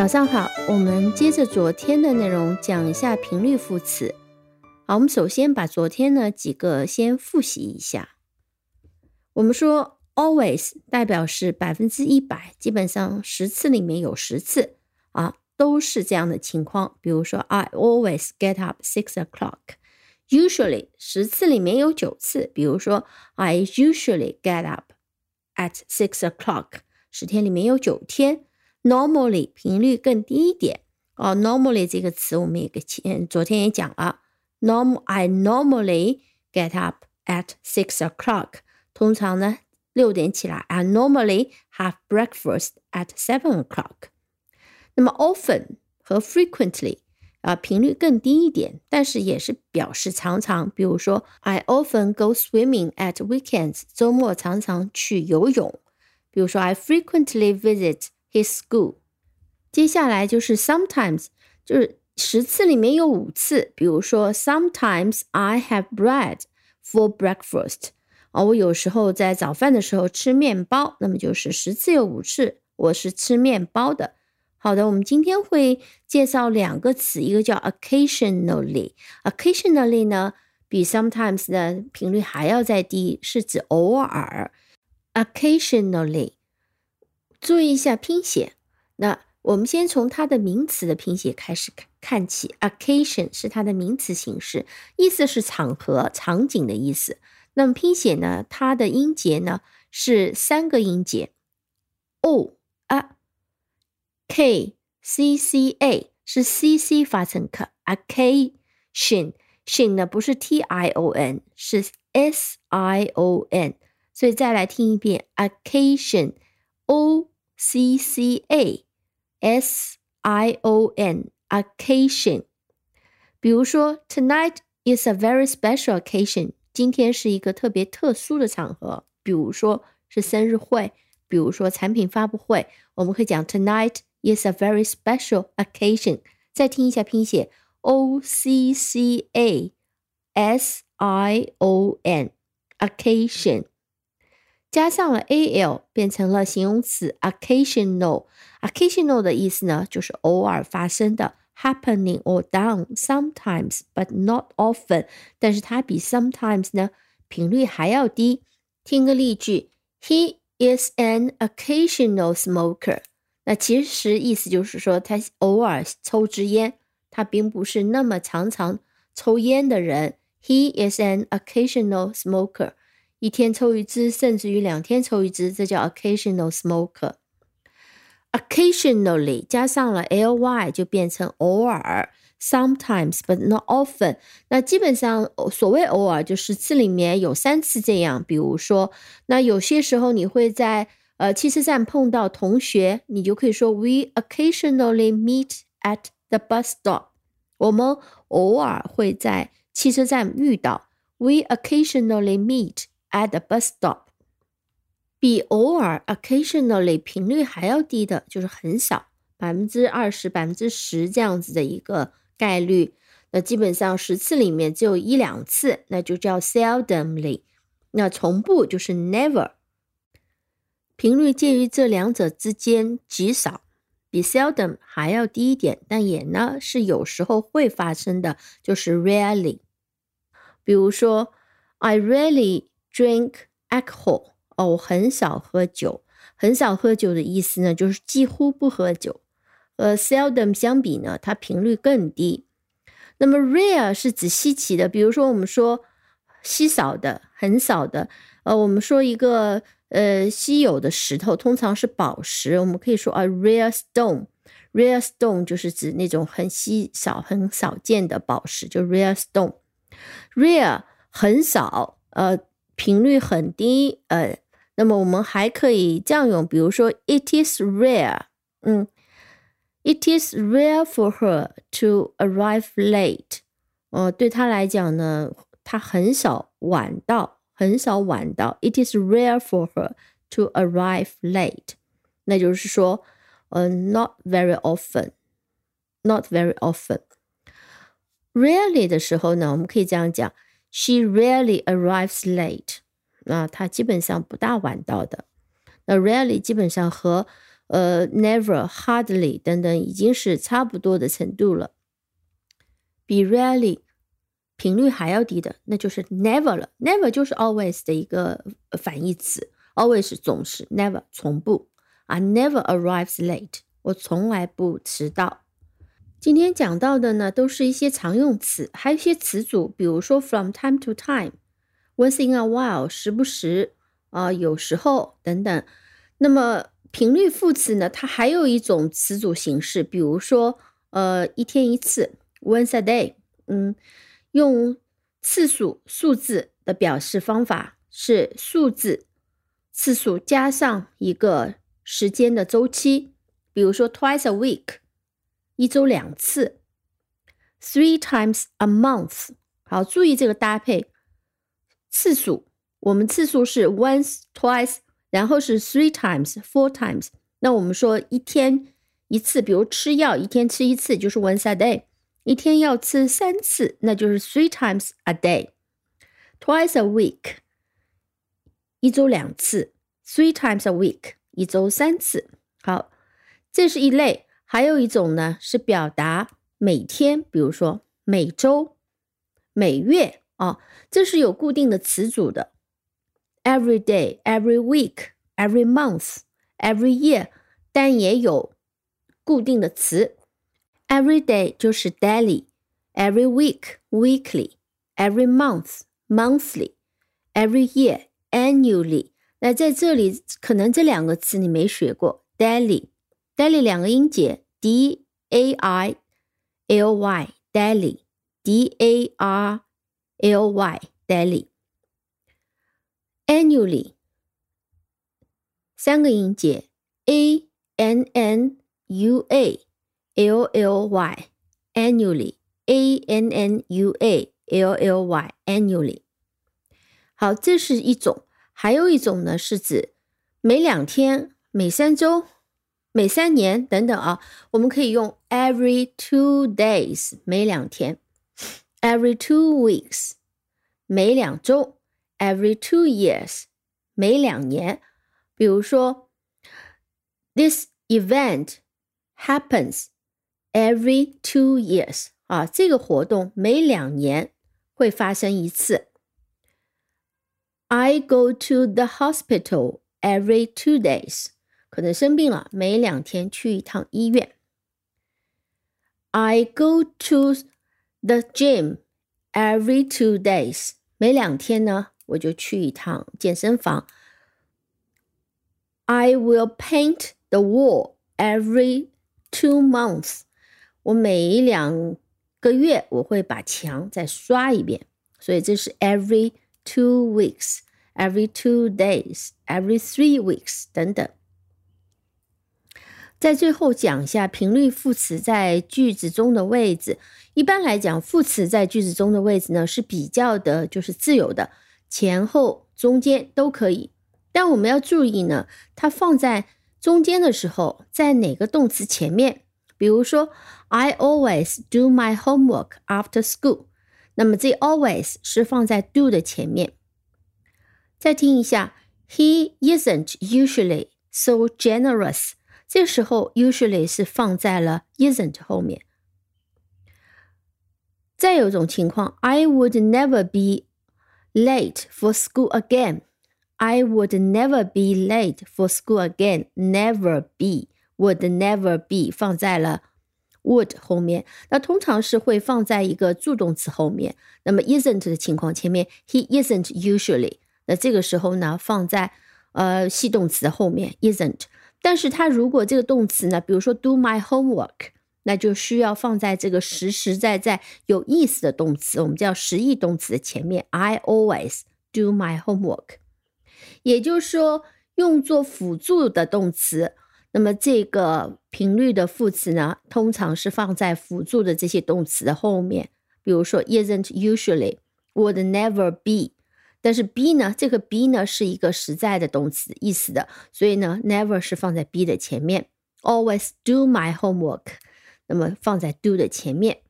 早上好，我们接着昨天的内容讲一下频率副词。好，我们首先把昨天呢几个先复习一下。我们说 always 代表是百分之一百，基本上十次里面有十次啊都是这样的情况。比如说 I always get up six o'clock。Usually 十次里面有九次，比如说 I usually get up at six o'clock。十天里面有九天。Normally 频率更低一点哦。Normally 这个词我们也给前昨天也讲了。Norm I normally get up at six o'clock。通常呢六点起来。I normally have breakfast at seven o'clock。那么 often 和 frequently 啊频率更低一点，但是也是表示常常。比如说 I often go swimming at weekends。周末常常去游泳。比如说 I frequently visit。 His school，接下来就是 sometimes，就是十次里面有五次，比如说 Sometimes I have bread for breakfast，啊，我有时候在早饭的时候吃面包，那么就是十次有五次我是吃面包的。好的，我们今天会介绍两个词，一个叫 occasionally，occasionally 呢比 sometimes 的频率还要再低，是指偶尔，occasionally。注意一下拼写。那我们先从它的名词的拼写开始看看起。Occasion 是它的名词形式，意思是场合、场景的意思。那么拼写呢？它的音节呢是三个音节，o a k c c a 是 c c 发成 k。Occasion shin 呢不是 t i o n 是 s i o n，所以再来听一遍 Occasion o。C C A S I O N occasion，比如说，Tonight is a very special occasion。今天是一个特别特殊的场合，比如说是生日会，比如说产品发布会，我们可以讲 Tonight is a very special occasion。再听一下拼写，O C C A S I O N occasion。 加上了 a l，变成了形容词 occasional。occasional 的意思呢，就是偶尔发生的，happening or done sometimes but not often。但是它比 sometimes 呢频率还要低。听个例句：He is an occasional smoker。那其实意思就是说他偶尔抽支烟，他并不是那么常常抽烟的人。He is an occasional smoker。一天抽一支，甚至于两天抽一支，这叫 occasional smoker。occasionally 加上了 ly 就变成偶尔，sometimes but not often。那基本上所谓偶尔，就十次里面有三次这样。比如说，那有些时候你会在呃汽车站碰到同学，你就可以说 We occasionally meet at the bus stop。我们偶尔会在汽车站遇到。We occasionally meet。At the bus stop，比偶尔 （occasionally） 频率还要低的，就是很少，百分之二十、百分之十这样子的一个概率。那基本上十次里面只有一两次，那就叫 seldomly。那从不就是 never。频率介于这两者之间，极少，比 seldom 还要低一点，但也呢是有时候会发生的，就是 rarely。比如说，I rarely。Drink alcohol 哦，我很少喝酒。很少喝酒的意思呢，就是几乎不喝酒。和 seldom 相比呢，它频率更低。那么 rare 是指稀奇的，比如说我们说稀少的、很少的。呃，我们说一个呃稀有的石头，通常是宝石，我们可以说 a rare stone。rare stone 就是指那种很稀少、很少见的宝石，就 rare stone。rare 很少，呃。频率很低，呃，那么我们还可以这样用，比如说，It is rare，嗯，It is rare for her to arrive late，呃，对她来讲呢，她很少晚到，很少晚到。It is rare for her to arrive late，那就是说，呃，not very often，not very often。Rarely 的时候呢，我们可以这样讲。She rarely arrives late。那她基本上不大晚到的。那 rarely 基本上和呃，never、hardly 等等已经是差不多的程度了。比 rarely 频率还要低的，那就是 never 了。never 就是 always 的一个反义词，always 总是，never 从不啊，never arrives late，我从来不迟到。今天讲到的呢，都是一些常用词，还有一些词组，比如说 from time to time，once in a while，时不时啊，有时候等等。那么频率副词呢，它还有一种词组形式，比如说呃，一天一次，once a day，嗯。用次数数字的表示方法是数字次数加上一个时间的周期，比如说 twice a week，一周两次；three times a month。好，注意这个搭配次数，我们次数是 once、twice，然后是 three times、four times。那我们说一天一次，比如吃药一天吃一次，就是 once a day。一天要吃三次，那就是 three times a day。Twice a week，一周两次；three times a week，一周三次。好，这是一类。还有一种呢，是表达每天，比如说每周、每月啊，这是有固定的词组的。Every day, every week, every month, every year，但也有固定的词。Every day 就是 daily，every week weekly，every month monthly，every year annually。那在这里可能这两个词你没学过：daily Daily 两个音节 d a i l y daily d a r l y daily annually 三个音节 a n n u a。L L Y annually A N N U A L L Y annually。好，这是一种，还有一种呢，是指每两天、每三周、每三年等等啊。我们可以用 every two days 每两天，every two weeks 每两周，every two years 每两年。比如说，this event happens Every two years 啊，这个活动每两年会发生一次。I go to the hospital every two days， 可能生病了，每两天去一趟医院。I go to the gym every two days，每两天呢我就去一趟健身房。I will paint the wall every two months。我每两个月我会把墙再刷一遍，所以这是 every two weeks, every two days, every three weeks 等等。 在最后讲一下频率副词在句子中的位置。一般来讲，副词在句子中的位置呢是比较的，就是自由的，前后中间都可以。但我们要注意呢，它放在中间的时候，在哪个动词前面？比如说，I always do my homework after school。那么这 always 是放在 do 的前面。再听一下，He isn't usually so generous。这时候 usually 是放在了 isn't 后面。再有一种情况，I would never be late for school again。I would never be late for school again. Never be would never be 放在了 would 后面，那通常是会放在一个助动词后面。那么 isn't 的情况前面，he isn't usually，那这个时候呢放在呃系动词后面 isn't。 但是它如果这个动词呢，比如说 do my homework，那就需要放在这个实实在在有意思的动词，我们叫实义动词的前面。I always do my homework，也就是说用作辅助的动词。那么这个频率的副词呢，通常是放在辅助的这些动词的后面，比如说 isn't usually would never be，但是 be 呢，这个 be 呢是一个实在的动词意思的，所以呢 never 是放在 be 的前面。Always do my homework，那么放在 do 的前面。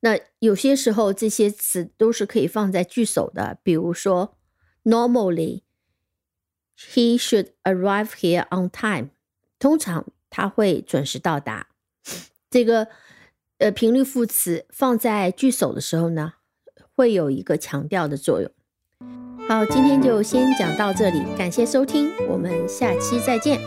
那有些时候这些词都是可以放在句首的，比如说 normally。He should arrive here on time。通常他会准时到达。这个呃频率副词放在句首的时候呢，会有一个强调的作用。好，今天就先讲到这里，感谢收听，我们下期再见。